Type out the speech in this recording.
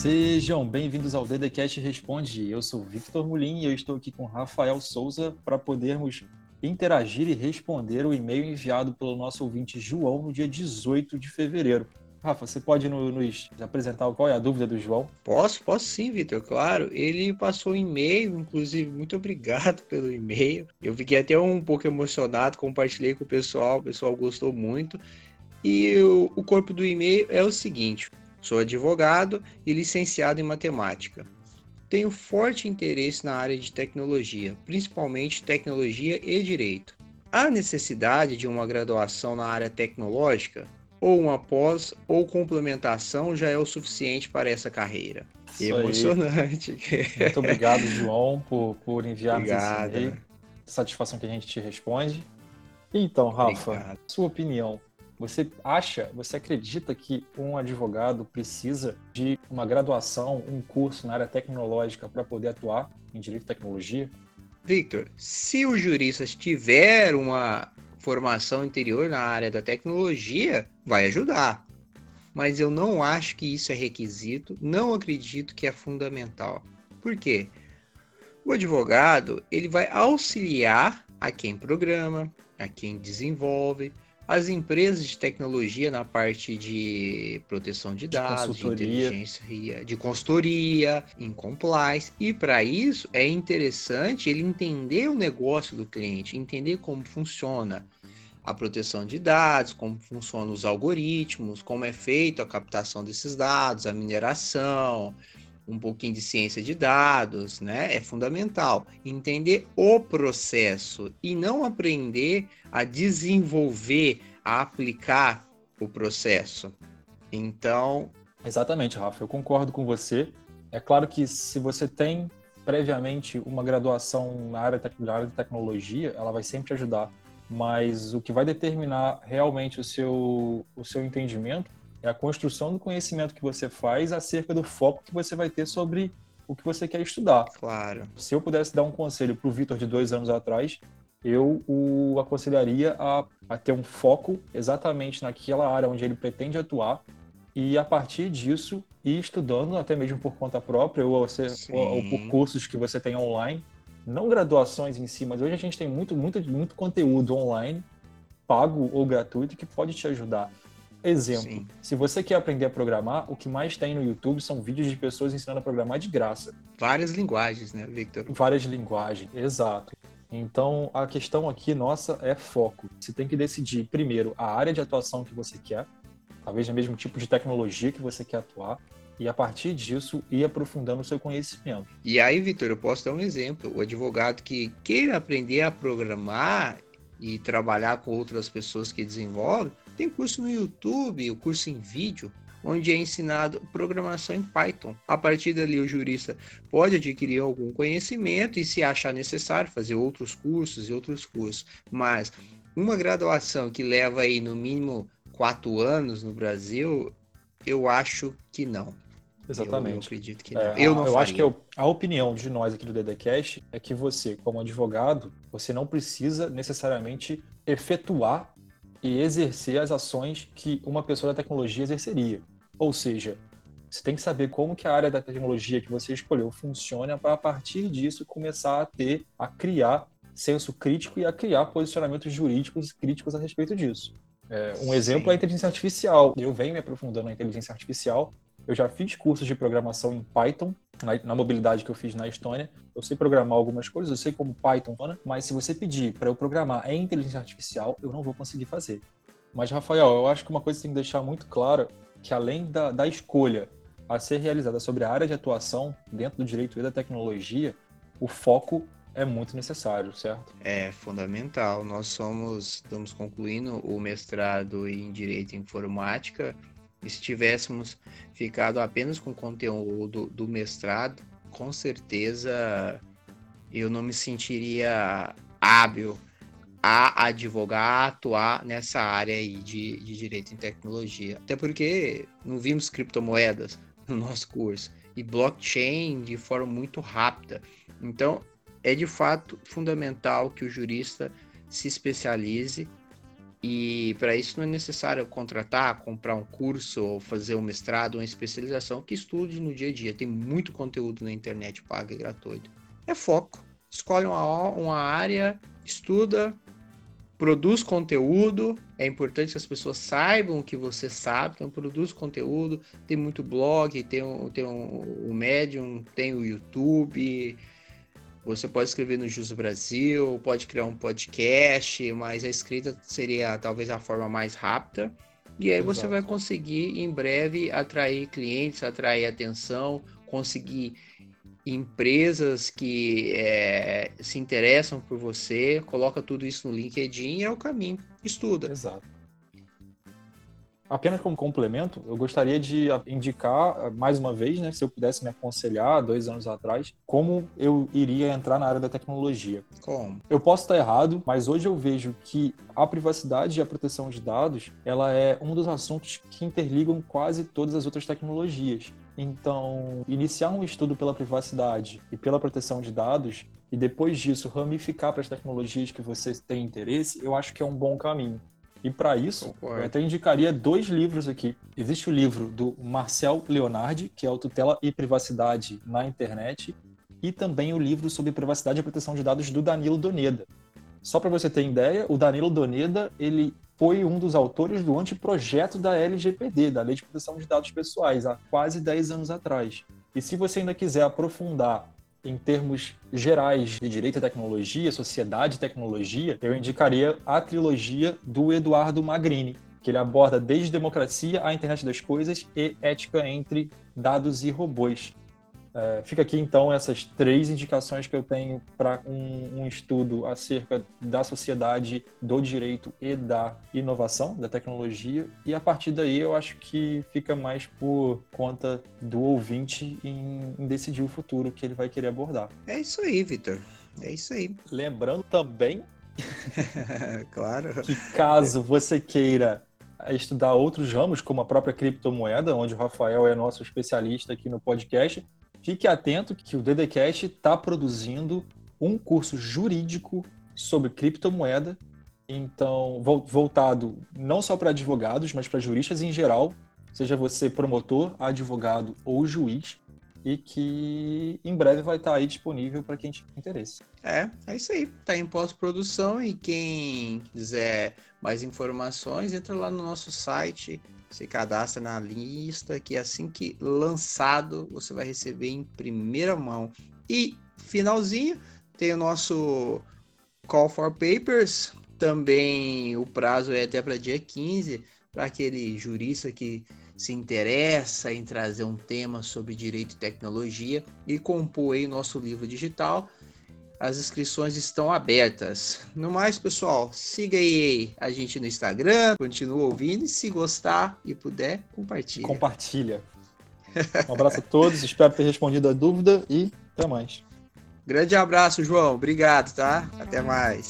Sejam bem-vindos ao DDCast Responde. Eu sou Victor Mulin e eu estou aqui com Rafael Souza para podermos interagir e responder o e-mail enviado pelo nosso ouvinte João no dia 18 de fevereiro. Rafa, você pode nos apresentar qual é a dúvida do João? Posso, posso sim, Vitor, claro. Ele passou um e-mail, inclusive, muito obrigado pelo e-mail. Eu fiquei até um pouco emocionado, compartilhei com o pessoal, o pessoal gostou muito. E o, o corpo do e-mail é o seguinte: Sou advogado e licenciado em matemática. Tenho forte interesse na área de tecnologia, principalmente tecnologia e direito. Há necessidade de uma graduação na área tecnológica? Ou uma pós ou complementação já é o suficiente para essa carreira? Isso Emocionante. Aí. Muito obrigado, João, por, por enviar esse e-mail. Satisfação que a gente te responde. Então, Rafa, obrigado. sua opinião você acha, você acredita que um advogado precisa de uma graduação, um curso na área tecnológica para poder atuar em direito e tecnologia? Victor, se o jurista tiver uma formação interior na área da tecnologia, vai ajudar. Mas eu não acho que isso é requisito, não acredito que é fundamental. Por quê? O advogado, ele vai auxiliar a quem programa, a quem desenvolve, as empresas de tecnologia na parte de proteção de dados, de, de inteligência, de consultoria, em compliance. E para isso é interessante ele entender o negócio do cliente, entender como funciona a proteção de dados, como funcionam os algoritmos, como é feita a captação desses dados, a mineração, um pouquinho de ciência de dados, né? É fundamental entender o processo e não aprender a desenvolver, a aplicar o processo. Então, exatamente, Rafa, eu concordo com você. É claro que se você tem previamente uma graduação na área, na área de tecnologia, ela vai sempre ajudar. Mas o que vai determinar realmente o seu, o seu entendimento é a construção do conhecimento que você faz acerca do foco que você vai ter sobre o que você quer estudar. Claro. Se eu pudesse dar um conselho para o Vitor de dois anos atrás, eu o aconselharia a, a, ter um foco exatamente naquela área onde ele pretende atuar e a partir disso ir estudando até mesmo por conta própria ou, você, ou, ou por cursos que você tem online, não graduações em si, mas hoje a gente tem muito, muito, muito conteúdo online, pago ou gratuito, que pode te ajudar. Exemplo, Sim. se você quer aprender a programar, o que mais tem no YouTube são vídeos de pessoas ensinando a programar de graça. Várias linguagens, né, Victor? Várias linguagens, exato. Então, a questão aqui nossa é foco. Você tem que decidir, primeiro, a área de atuação que você quer, talvez o mesmo tipo de tecnologia que você quer atuar, e a partir disso ir aprofundando o seu conhecimento. E aí, Vitor, eu posso dar um exemplo. O advogado que queira aprender a programar e trabalhar com outras pessoas que desenvolvem, tem curso no YouTube, o curso em vídeo, onde é ensinado programação em Python. A partir dali, o jurista pode adquirir algum conhecimento e, se achar necessário, fazer outros cursos e outros cursos. Mas uma graduação que leva aí no mínimo quatro anos no Brasil, eu acho que não. Exatamente. Eu, eu acredito que não. É, eu não eu acho que eu, a opinião de nós aqui do DDCast é que você, como advogado, você não precisa necessariamente efetuar e exercer as ações que uma pessoa da tecnologia exerceria. Ou seja, você tem que saber como que a área da tecnologia que você escolheu funciona para a partir disso começar a ter, a criar senso crítico e a criar posicionamentos jurídicos críticos a respeito disso. É, um exemplo Sim. é a inteligência artificial. Eu venho me aprofundando na inteligência artificial. Eu já fiz cursos de programação em Python na, na, mobilidade que eu fiz na Estônia. Eu sei programar algumas coisas, eu sei como Python mas se você pedir para eu programar em inteligência artificial, eu não vou conseguir fazer. Mas, Rafael, eu acho que uma coisa que tem que deixar muito clara que além da, da escolha a ser realizada sobre a área de atuação dentro do direito e da tecnologia, o foco é muito necessário, certo? É fundamental. Nós somos, estamos concluindo o mestrado em Direito e Informática se tivéssemos ficado apenas com o conteúdo do mestrado, com certeza eu não me sentiria hábil a advogar, a atuar nessa área aí de, de direito em tecnologia. Até porque não vimos criptomoedas no nosso curso e blockchain de forma muito rápida. Então, é de fato fundamental que o jurista se especialize E para isso não é necessário contratar, comprar um curso, ou fazer um mestrado, uma especialização, que estude no dia a dia. Tem muito conteúdo na internet paga e gratuito. É foco. Escolhe uma, uma área, estuda, produz conteúdo. É importante que as pessoas saibam o que você sabe. Então, produz conteúdo. Tem muito blog, tem, tem um, o Medium, tem o YouTube você pode escrever no Jus Brasil, pode criar um podcast, mas a escrita seria talvez a forma mais rápida. E aí Exato. você vai conseguir em breve atrair clientes, atrair atenção, conseguir empresas que é, se interessam por você, coloca tudo isso no LinkedIn e é o caminho. Estuda. Exato. Apenas como complemento, eu gostaria de indicar eh, mais uma vez, né, se eu pudesse me aconselhar dois anos atrás, como eu iria entrar na área da tecnologia. Como? Eu posso estar errado, mas hoje eu vejo que a privacidade e a proteção de dados, ela é um dos assuntos que interligam quase todas as outras tecnologias. Então, iniciar um estudo pela privacidade e pela proteção de dados e depois disso ramificar para as tecnologias que você tem interesse, eu acho que é um bom caminho. E para isso, Concordo. eu até indicaria dois livros aqui. Existe o livro do Marcel Leonardi, que é o Tutela e Privacidade na Internet, e também o livro sobre privacidade e proteção de dados do Danilo Doneda. Só para você ter ideia, o Danilo Doneda, ele foi um dos autores do anteprojeto da LGPD, da Lei de Proteção de Dados Pessoais, há quase 10 anos atrás. E se você ainda quiser aprofundar em termos gerais de direito à tecnologia, sociedade e tecnologia, eu indicaria a trilogia do Eduardo Magrini, que ele aborda desde democracia à internet das coisas e ética entre dados e robôs. É, fica aqui então essas três indicações que eu tenho para um, um, estudo acerca da sociedade, do direito e da inovação, da tecnologia. E a partir daí eu acho que fica mais por conta do ouvinte em, em decidir o futuro que ele vai querer abordar. É isso aí, Vitor. É isso aí. Lembrando também claro. que caso você queira estudar outros ramos, como a própria criptomoeda, onde o Rafael é nosso especialista aqui no podcast, Fique atento que o DDCast está produzindo um curso jurídico sobre criptomoeda, então voltado não só para advogados, mas para juristas em geral, seja você promotor, advogado ou juiz, e que em breve vai estar aí disponível para quem tiver interesse. É, é isso aí. Está em pós-produção e quem quiser mais informações, entra lá no nosso site se cadastra na lista que assim que lançado você vai receber em primeira mão. E finalzinho tem o nosso Call for Papers. Também o prazo é até para dia 15 para aquele jurista que se interessa em trazer um tema sobre direito e tecnologia e compor aí nosso livro digital as inscrições estão abertas. No mais, pessoal, siga aí a gente no Instagram, continua ouvindo e se gostar e puder, compartilha. Compartilha. Um abraço a todos, espero ter respondido a dúvida e até mais. Grande abraço, João. Obrigado, tá? Até mais.